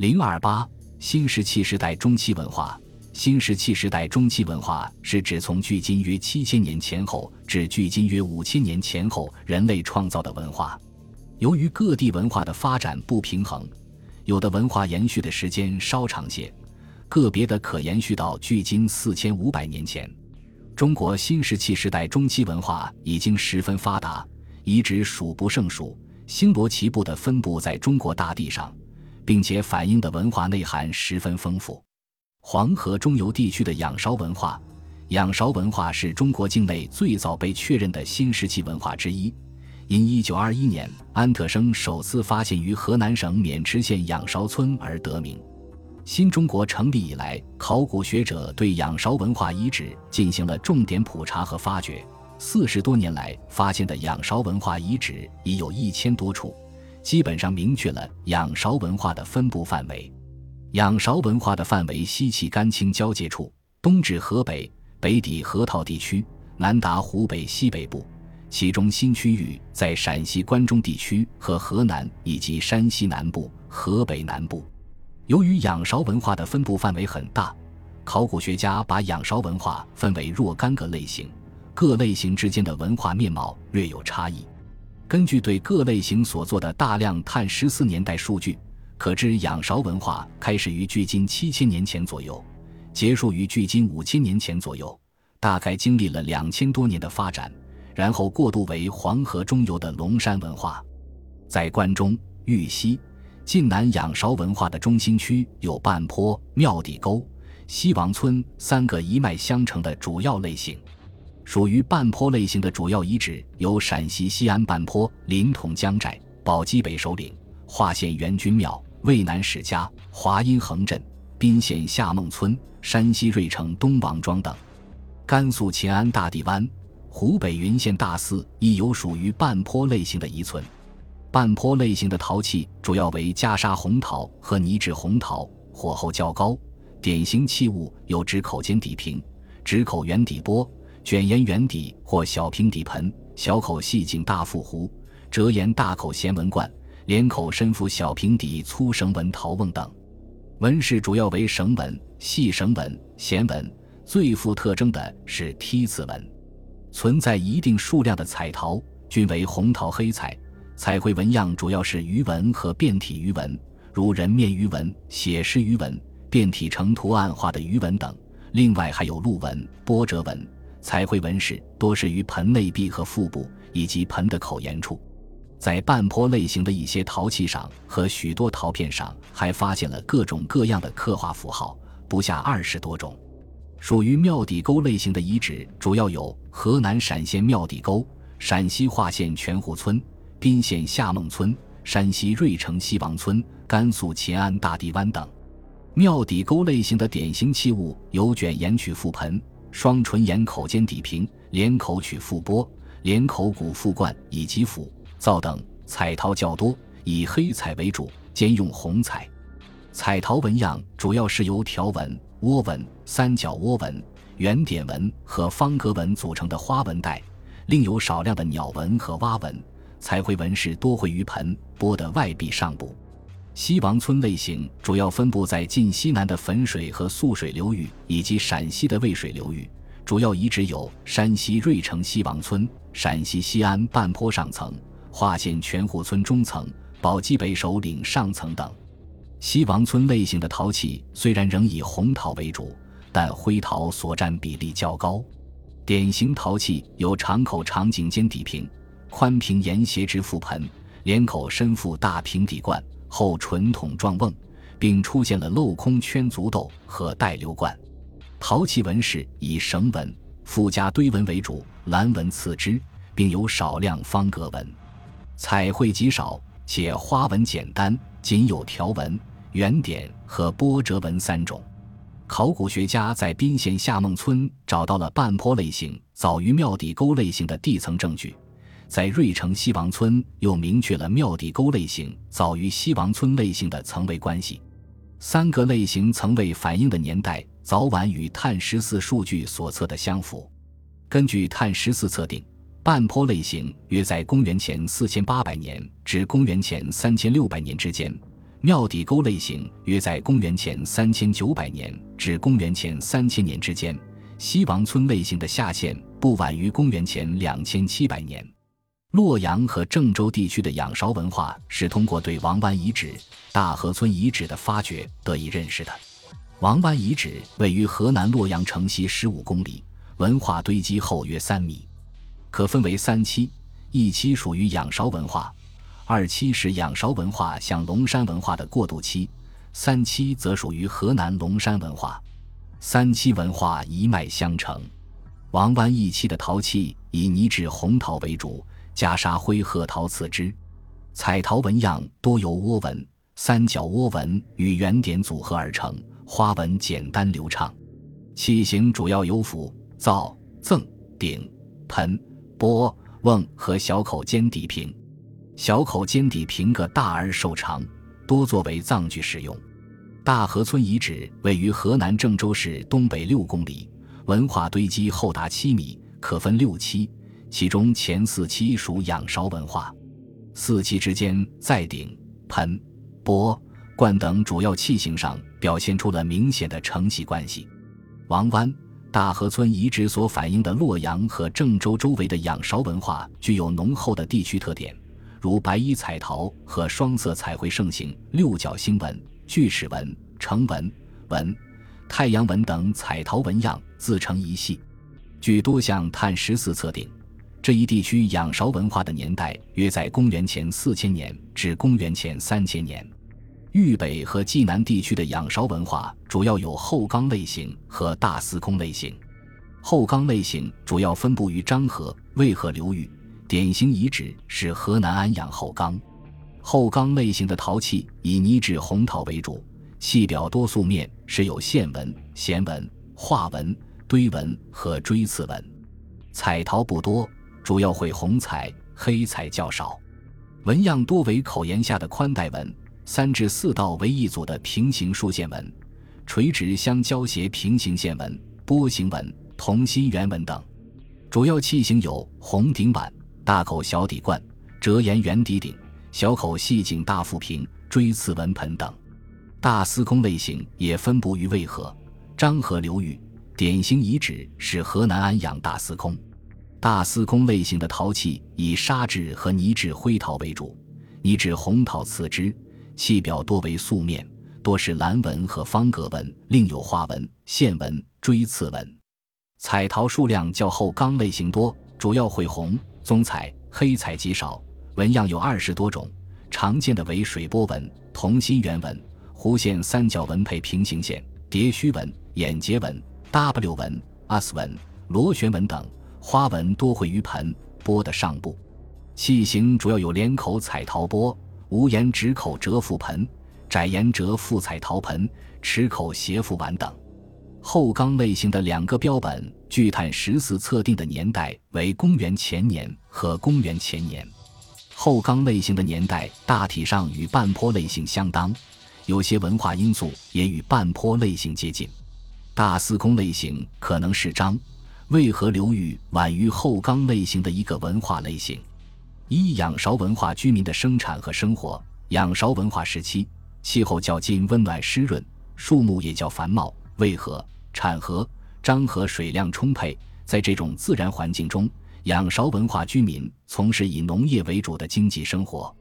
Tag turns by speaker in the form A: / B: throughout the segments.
A: 零二八新石器时代中期文化。新石器时代中期文化是指从距今约七千年前后至距今约五千年前后人类创造的文化。由于各地文化的发展不平衡，有的文化延续的时间稍长些，个别的可延续到距今四千五百年前。中国新石器时代中期文化已经十分发达，遗址数不胜数，星罗棋布地分布在中国大地上，并且反映的文化内涵十分丰富。黄河中游地区的仰韶文化，仰韶文化是中国境内最早被确认的新石器文化之一，因1921年安特生首次发现于河南省渑池县仰韶村而得名。新中国成立以来，考古学者对仰韶文化遗址进行了重点普查和发掘。四十多年来，发现的仰韶文化遗址已有一千多处，基本上明确了仰韶文化的分布范围。仰韶文化的范围西起甘青交界处，东至河北，北抵河套地区，南达湖北西北部。其中新区域在陕西关中地区和河南以及山西南部、河北南部。由于仰韶文化的分布范围很大，考古学家把仰韶文化分为若干个类型，各类型之间的文化面貌略有差异。根据对各类型所做的大量碳十四年代数据。可知仰韶文化开始于距今七千年前左右，结束于距今五千年前左右，大概经历了两千多年的发展，然后过渡为黄河中游的龙山文化。在关中、豫西、晋南仰韶文化的中心区有半坡、庙底沟、西王村三个一脉相承的主要类型。属于半坡类型的主要遗址有陕西西安半坡临潼江寨、宝鸡北首领、华县元君庙。渭南史家、华阴横镇、宾县夏孟村、山西芮城东王庄等，甘肃秦安大地湾、湖北云县大寺亦有属于半坡类型的遗存。半坡类型的陶器主要为袈裟红陶和泥质红陶，火候较高。典型器物有直口尖底瓶、直口圆底钵、卷沿圆底或小平底盆、小口细颈大腹壶、折沿大口弦纹罐。连口深腹小平底粗绳纹陶瓮等，纹饰主要为绳纹、细绳纹、弦纹，最富特征的是梯字纹。存在一定数量的彩陶，均为红陶黑彩。彩绘纹样主要是鱼纹和变体鱼纹，如人面鱼纹、写实鱼纹、变体成图案化的鱼纹等。另外还有鹿纹、波折纹。彩绘纹饰多是于盆内壁和腹部，以及盆的口沿处。在半坡类型的一些陶器上和许多陶片上，还发现了各种各样的刻画符号，不下二十多种。属于庙底沟类型的遗址，主要有河南陕县庙底沟、陕西华县全湖村、宾县夏孟村、山西芮城西王村、甘肃秦安大地湾等。庙底沟类型的典型器物有卷沿曲覆盆、双唇沿口尖底瓶、连口曲覆钵、连口鼓覆罐以及釜。灶等彩陶较多，以黑彩为主，兼用红彩。彩陶纹样主要是由条纹、窝纹、三角窝纹、圆点纹和方格纹组成的花纹带，另有少量的鸟纹和蛙纹。彩绘纹饰多绘于盆钵的外壁上部。西王村类型主要分布在晋西南的汾水和素水流域，以及陕西的渭水流域。主要遗址有山西芮城西王村、陕西西安半坡上层。华县全户村中层、宝鸡北首领上层等，西王村类型的陶器虽然仍以红陶为主，但灰陶所占比例较高。典型陶器有长口长颈尖底瓶、宽平沿斜直覆盆、连口深腹大平底罐、后纯筒状瓮，并出现了镂空圈足斗和带流罐。陶器纹饰以绳纹、附加堆纹为主，蓝纹次之，并有少量方格纹。彩绘极少，且花纹简单，仅有条纹、圆点和波折纹三种。考古学家在宾县夏孟村找到了半坡类型早于庙底沟类型的地层证据，在芮城西王村又明确了庙底沟类型早于西王村类型的层位关系。三个类型层位反映的年代早晚与碳十四数据所测的相符。根据碳十四测定。半坡类型约在公元前四千八百年至公元前三千六百年之间，庙底沟类型约在公元前三千九百年至公元前三千年之间。西王村类型的下限不晚于公元前两千七百年。洛阳和郑州地区的仰韶文化是通过对王湾遗址、大河村遗址的发掘得以认识的。王湾遗址位于河南洛阳城西十五公里，文化堆积厚约三米，可分为三期：一期属于仰韶文化，二期是仰韶文化向龙山文化的过渡期，三期则属于河南龙山文化。三期文化一脉相承。王湾一期的陶器以泥质红陶为主。袈裟灰褐陶瓷之，彩陶纹样多由窝纹、三角窝纹与圆点组合而成，花纹简单流畅。器型主要有釜、灶、甑、鼎、盆、钵、瓮和小口尖底瓶。小口尖底瓶个大而瘦长，多作为葬具使用。大河村遗址位于河南郑州市东北六公里，文化堆积厚达七米，可分六期。其中前四期属仰韶文化，四期之间在鼎、盆、钵、罐等主要器型上表现出了明显的承袭关系。王湾、大河村遗址所反映的洛阳和郑州周围的仰韶文化具有浓厚的地区特点，如白衣彩陶和双色彩绘盛行，六角星纹、锯齿纹、成纹、纹、太阳纹等彩陶纹样自成一系。据多项碳十四测定。这一地区仰韶文化的年代约在公元前四千年至公元前三千年。豫北和冀南地区的仰韶文化主要有后冈类型和大司空类型。后冈类型主要分布于漳河、渭河流域，典型遗址是河南安阳后冈。后冈类型的陶器以泥质红陶为主，器表多素面，是有线纹、弦纹、画纹、堆纹和锥刺纹，彩陶不多。主要绘红彩，黑彩较少，纹样多为口沿下的宽带纹，三至四道为一组的平行竖线纹，垂直相交斜平行线纹、波形纹、同心圆纹等。主要器型有红顶碗、大口小底罐、折沿圆底鼎、小口细颈大腹瓶、锥刺纹盆等。大司空类型也分布于渭河、漳河流域，典型遗址是河南安阳大司空。大司空类型的陶器以砂质和泥质灰陶为主，泥质红陶次之，器表多为素面，多是蓝纹和方格纹，另有花纹、线纹、锥刺纹。彩陶数量较后钢类型多，主要绘红、棕彩、黑彩极少，纹样有二十多种，常见的为水波纹、同心圆纹、弧线三角纹配平行线、叠须纹、眼结纹、W 纹、S 纹、螺旋纹等。花纹多绘于盆钵的上部，器型主要有连口彩陶钵、无沿直口折覆盆、窄沿折覆彩陶盆、池口斜覆碗等。后缸类型的两个标本，聚碳十四测定的年代为公元前年和公元前年。后缸类型的年代大体上与半坡类型相当，有些文化因素也与半坡类型接近。大司空类型可能是张。渭河流域晚于后冈类型的一个文化类型。一仰韶文化居民的生产和生活。仰韶文化时期，气候较近温暖湿润，树木也较繁茂。渭河、产河、漳河水量充沛，在这种自然环境中，仰韶文化居民从事以农业为主的经济生活。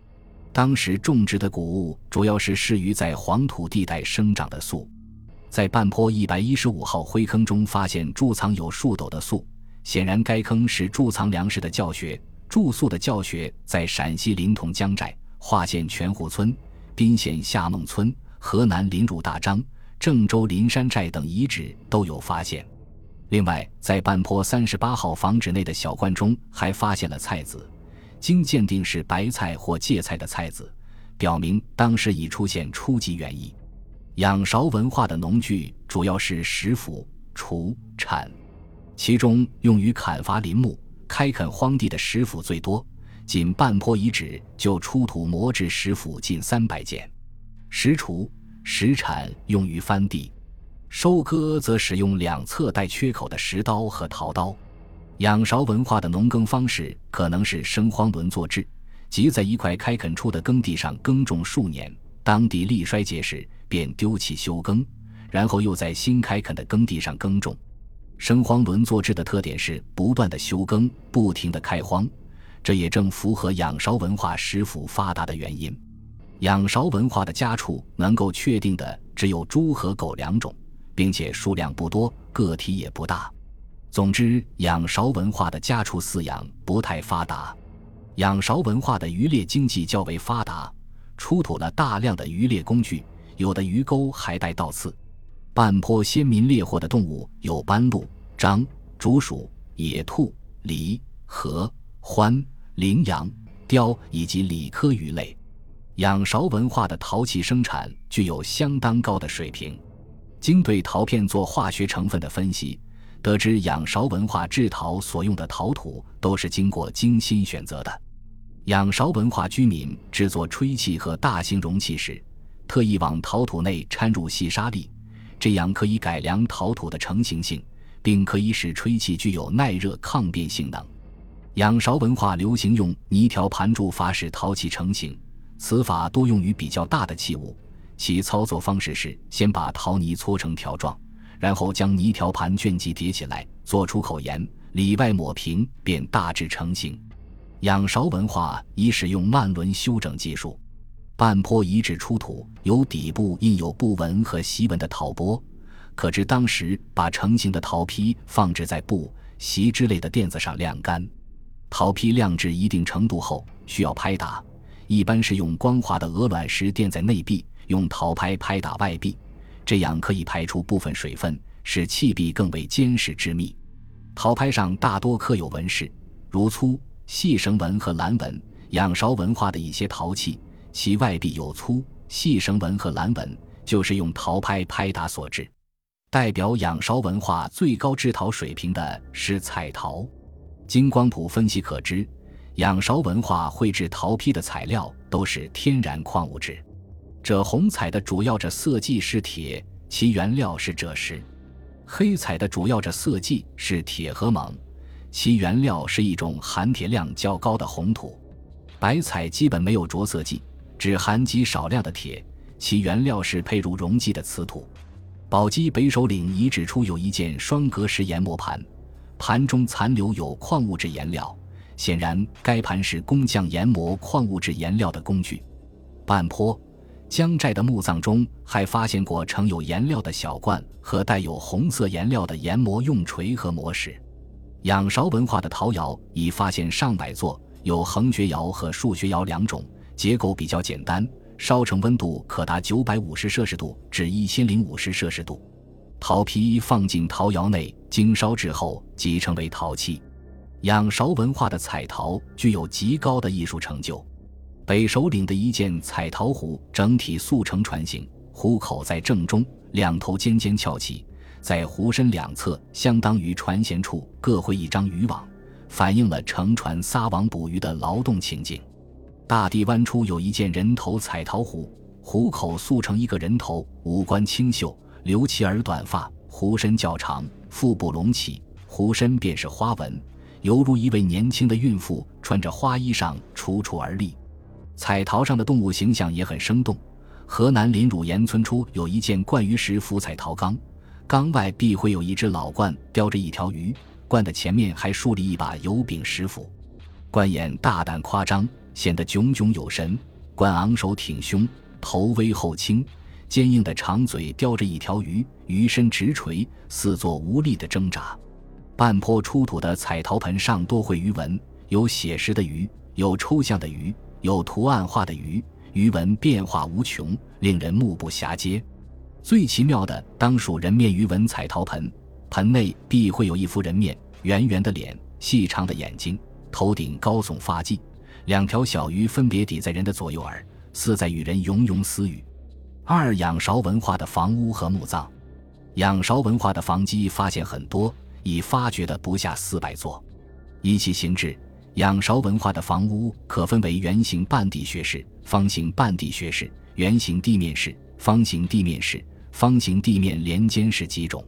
A: 当时种植的谷物主要是适于在黄土地带生长的粟。在半坡一百一十五号灰坑中发现贮藏有数斗的粟，显然该坑是贮藏粮食的教学。住宿的教学在陕西临潼江寨、华县全湖村、宾县夏孟村、河南临汝大张、郑州临山寨等遗址都有发现。另外，在半坡三十八号房址内的小罐中还发现了菜籽，经鉴定是白菜或芥菜的菜籽，表明当时已出现初级园艺。仰韶文化的农具主要是石斧、锄、铲，其中用于砍伐林木、开垦荒地的石斧最多，仅半坡遗址就出土磨制石斧近三百件。石锄、石铲用于翻地，收割则使用两侧带缺口的石刀和陶刀。仰韶文化的农耕方式可能是生荒轮作制，即在一块开垦出的耕地上耕种数年。当地力衰竭时，便丢弃休耕，然后又在新开垦的耕地上耕种。生荒轮作制的特点是不断的休耕，不停的开荒，这也正符合仰韶文化食腐发达的原因。仰韶文化的家畜能够确定的只有猪和狗两种，并且数量不多，个体也不大。总之，仰韶文化的家畜饲养不太发达。仰韶文化的渔猎经济较为发达，出土了大量的渔猎工具，有的鱼钩还带倒刺。半坡先民猎获的动物有斑鹿、獐、竹鼠、野兔、狸、河、獾、羚羊、雕以及鲤科鱼类。仰韶文化的陶器生产具有相当高的水平。经对陶片做化学成分的分析，得知仰韶文化制陶所用的陶土都是经过精心选择的。仰韶文化居民制作吹器和大型容器时，特意往陶土内掺入细沙粒。这样可以改良陶土的成型性，并可以使吹气具有耐热抗变性能。仰韶文化流行用泥条盘柱法使陶器成型，此法多用于比较大的器物。其操作方式是先把陶泥搓成条状，然后将泥条盘卷积叠起来，做出口沿，里外抹平，便大致成型。仰韶文化已使用慢轮修整技术。半坡遗址出土有底部印有布纹和席纹的陶钵，可知当时把成型的陶坯放置在布、席之类的垫子上晾干。陶坯晾至一定程度后，需要拍打，一般是用光滑的鹅卵石垫在内壁，用陶拍拍打外壁，这样可以排出部分水分，使器壁更为坚实致密。陶拍上大多刻有纹饰，如粗细绳纹和蓝纹。仰韶文化的一些陶器。其外壁有粗细绳纹和蓝纹，就是用陶拍拍打所致。代表仰韶文化最高制陶水平的是彩陶。经光谱分析可知，仰韶文化绘制陶坯的材料都是天然矿物质。赭红彩的主要着色剂是铁，其原料是赭石；黑彩的主要着色剂是铁和锰，其原料是一种含铁量较高的红土；白彩基本没有着色剂。只含极少量的铁，其原料是配入溶剂的瓷土。宝鸡北首岭遗址出有一件双格石研磨盘，盘中残留有矿物质颜料，显然该盘是工匠研磨矿物质颜料的工具。半坡江寨的墓葬中还发现过盛有颜料的小罐和带有红色颜料的研磨用锤和磨石。仰韶文化的陶窑已发现上百座，有横穴窑和竖穴窑两种。结构比较简单，烧成温度可达九百五十摄氏度至一千零五十摄氏度。陶坯放进陶窑内，经烧制后即成为陶器。仰韶文化的彩陶具有极高的艺术成就。北首岭的一件彩陶壶，整体速成船形，壶口在正中，两头尖尖翘起，在壶身两侧，相当于船舷处各绘一张渔网，反映了乘船撒网捕鱼的劳动情景。大地湾出有一件人头彩陶壶，壶口塑成一个人头，五官清秀，留齐耳短发，壶身较长，腹部隆起，壶身便是花纹，犹如一位年轻的孕妇穿着花衣裳楚楚而立。彩陶上的动物形象也很生动。河南临汝岩村出有一件灌鱼石浮彩陶缸，缸外必会有一只老鹳叼着一条鱼，鹳的前面还竖立一把油柄石斧，鹳眼大胆夸张。显得炯炯有神，鹳昂首挺胸，头微后倾，坚硬的长嘴叼着一条鱼，鱼身直垂，似作无力的挣扎。半坡出土的彩陶盆上多绘鱼纹，有写实的鱼，有抽象的鱼，有图案化的鱼，鱼纹变化无穷，令人目不暇接。最奇妙的当属人面鱼纹彩陶盆，盆内必会有一幅人面，圆圆的脸，细长的眼睛，头顶高耸发髻。两条小鱼分别抵在人的左右耳，似在与人喁喁私语。二仰韶文化的房屋和墓葬，仰韶文化的房基发现很多，已发掘的不下四百座。依其形制，仰韶文化的房屋可分为圆形半地穴式、方形半地穴式、圆形地面式、方形地面式、方形地面连间式几种。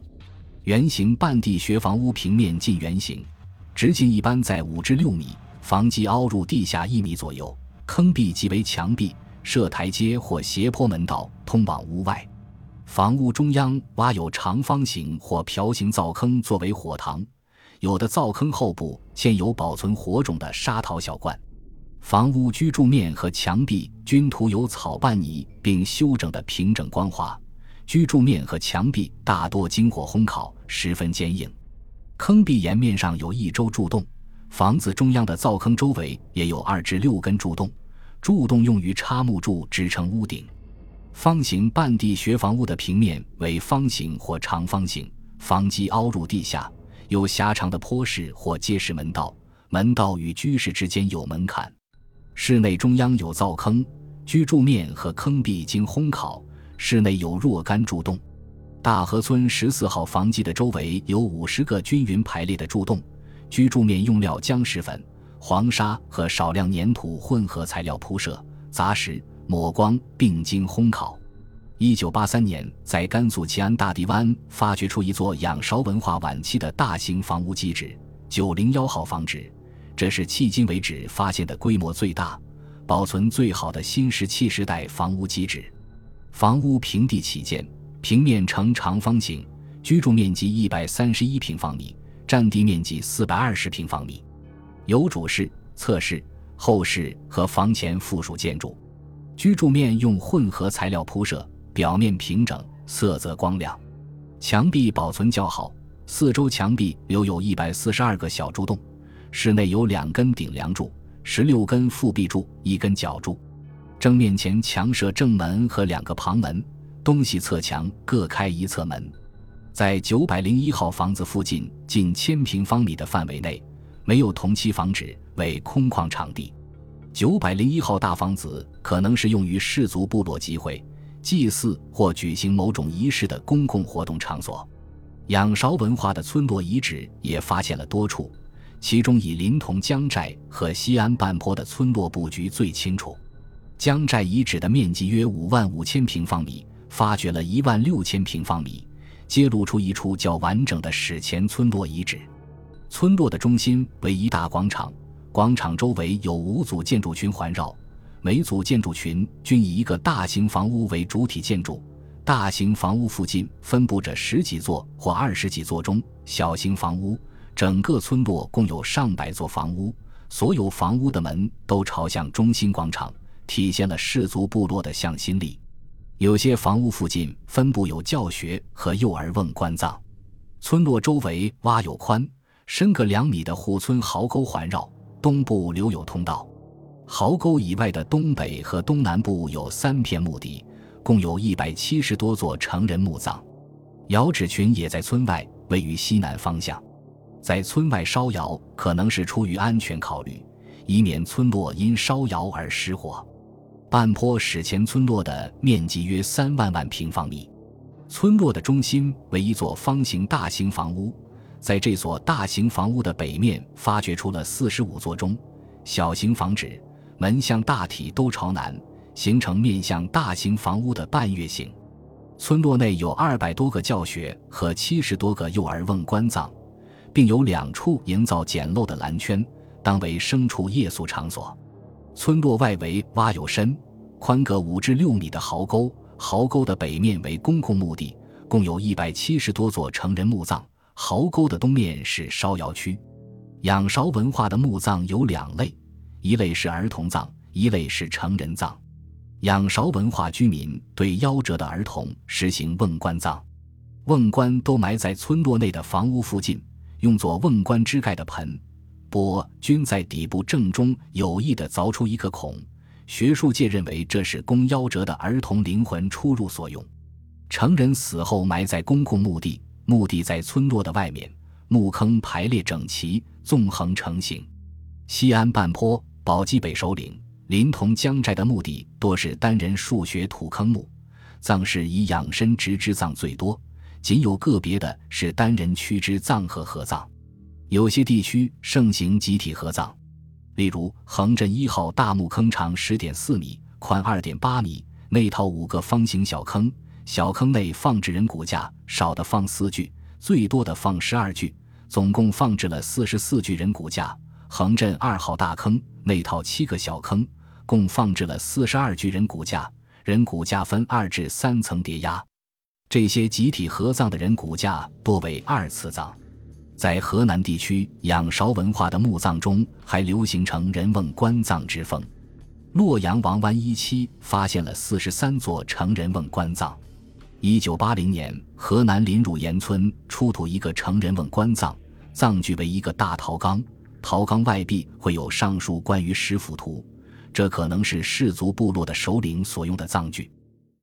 A: 圆形半地穴房屋平面近圆形，直径一般在五至六米。房基凹入地下一米左右，坑壁即为墙壁，设台阶或斜坡门道通往屋外。房屋中央挖有长方形或瓢形灶坑作为火塘，有的灶坑后部嵌有保存火种的沙陶小罐。房屋居住面和墙壁均涂有草拌泥，并修整得平整光滑。居住面和墙壁大多经过烘烤，十分坚硬。坑壁沿面上有一周柱洞，房子中央的灶坑周围也有二至六根柱洞，柱洞用于插木柱支撑屋顶。方形半地穴房屋的平面为方形或长方形，房基凹入地下，有狭长的坡式或结实门道，门道与居室之间有门槛。室内中央有灶坑，居住面和坑壁经烘烤。室内有若干柱洞。大河村十四号房基的周围有五十个均匀排列的柱洞，居住面用料浆石粉、黄沙和少量粘土混合材料铺设，杂石。抹光并经烘烤。一九八三年，在甘肃齐安大地湾发掘出一座仰韶文化晚期的大型房屋基址——九零幺号房址，这是迄今为止发现的规模最大、保存最好的新石器时代房屋基址。房屋平地起建，平面呈长方形，居住面积一百三十一平方米，占地面积四百二十平方米，有主室、侧室、后室和房前附属建筑。居住面用混合材料铺设，表面平整，色泽光亮。墙壁保存较好，四周墙壁留有一百四十二个小柱洞。室内有两根顶梁柱、十六根复壁柱、一根角柱。正面前墙设正门和两个旁门，东西侧墙各开一侧门。在九百零一号房子附近近千平方米的范围内，没有同期房址，为空旷场地。九百零一号大房子可能是用于氏族部落集会、祭祀或举行某种仪式的公共活动场所。仰韶文化的村落遗址也发现了多处，其中以临潼江寨和西安半坡的村落布局最清楚。江寨遗址的面积约五万五千平方米，发掘了一万六千平方米，揭露出一处较完整的史前村落遗址。村落的中心为一大广场。广场周围有五组建筑群环绕，每组建筑群均以一个大型房屋为主体建筑。大型房屋附近分布着十几座或二十几座中小型房屋。整个村落共有上百座房屋，所有房屋的门都朝向中心广场，体现了氏族部落的向心力。有些房屋附近分布有教学和幼儿瓮棺葬。村落周围挖有宽、深个两米的护村壕沟环绕。东部留有通道，壕沟以外的东北和东南部有三片墓地，共有一百七十多座成人墓葬。窑址群也在村外，位于西南方向。在村外烧窑，可能是出于安全考虑，以免村落因烧窑而失火。半坡史前村落的面积约三万万平方米，村落的中心为一座方形大型房屋。在这所大型房屋的北面，发掘出了四十五座中小型房址，门向大体都朝南，形成面向大型房屋的半月形。村落内有二百多个教学和七十多个幼儿瓮棺葬，并有两处营造简陋的蓝圈，当为牲畜夜宿场所。村落外围挖有深、宽各五至六米的壕沟，壕沟的北面为公共墓地，共有一百七十多座成人墓葬。壕沟的东面是烧窑区。仰韶文化的墓葬有两类，一类是儿童葬，一类是成人葬。仰韶文化居民对夭折的儿童实行瓮棺葬，瓮棺都埋在村落内的房屋附近，用作瓮棺支盖的盆、钵均在底部正中有意地凿出一个孔。学术界认为这是供夭折的儿童灵魂出入所用。成人死后埋在公共墓地。墓地在村落的外面，墓坑排列整齐，纵横成形。西安半坡、宝鸡北首领、临潼江寨的墓地多是单人数穴土坑墓，葬式以仰身直肢葬最多，仅有个别的是单人屈肢葬和合葬。有些地区盛行集体合葬，例如横镇一号大墓坑长十点四米，宽二点八米，内套五个方形小坑。小坑内放置人骨架，少的放四具，最多的放十二具，总共放置了四十四具人骨架。横镇二号大坑内套七个小坑，共放置了四十二具人骨架，人骨架分二至三层叠压。这些集体合葬的人骨架多为二次葬。在河南地区仰韶文化的墓葬中，还流行成人瓮棺葬之风。洛阳王湾一期发现了四十三座成人瓮棺葬。一九八零年，河南临汝岩村出土一个成人瓮棺葬，葬具为一个大陶缸，陶缸外壁绘有上述关于石斧图，这可能是氏族部落的首领所用的葬具。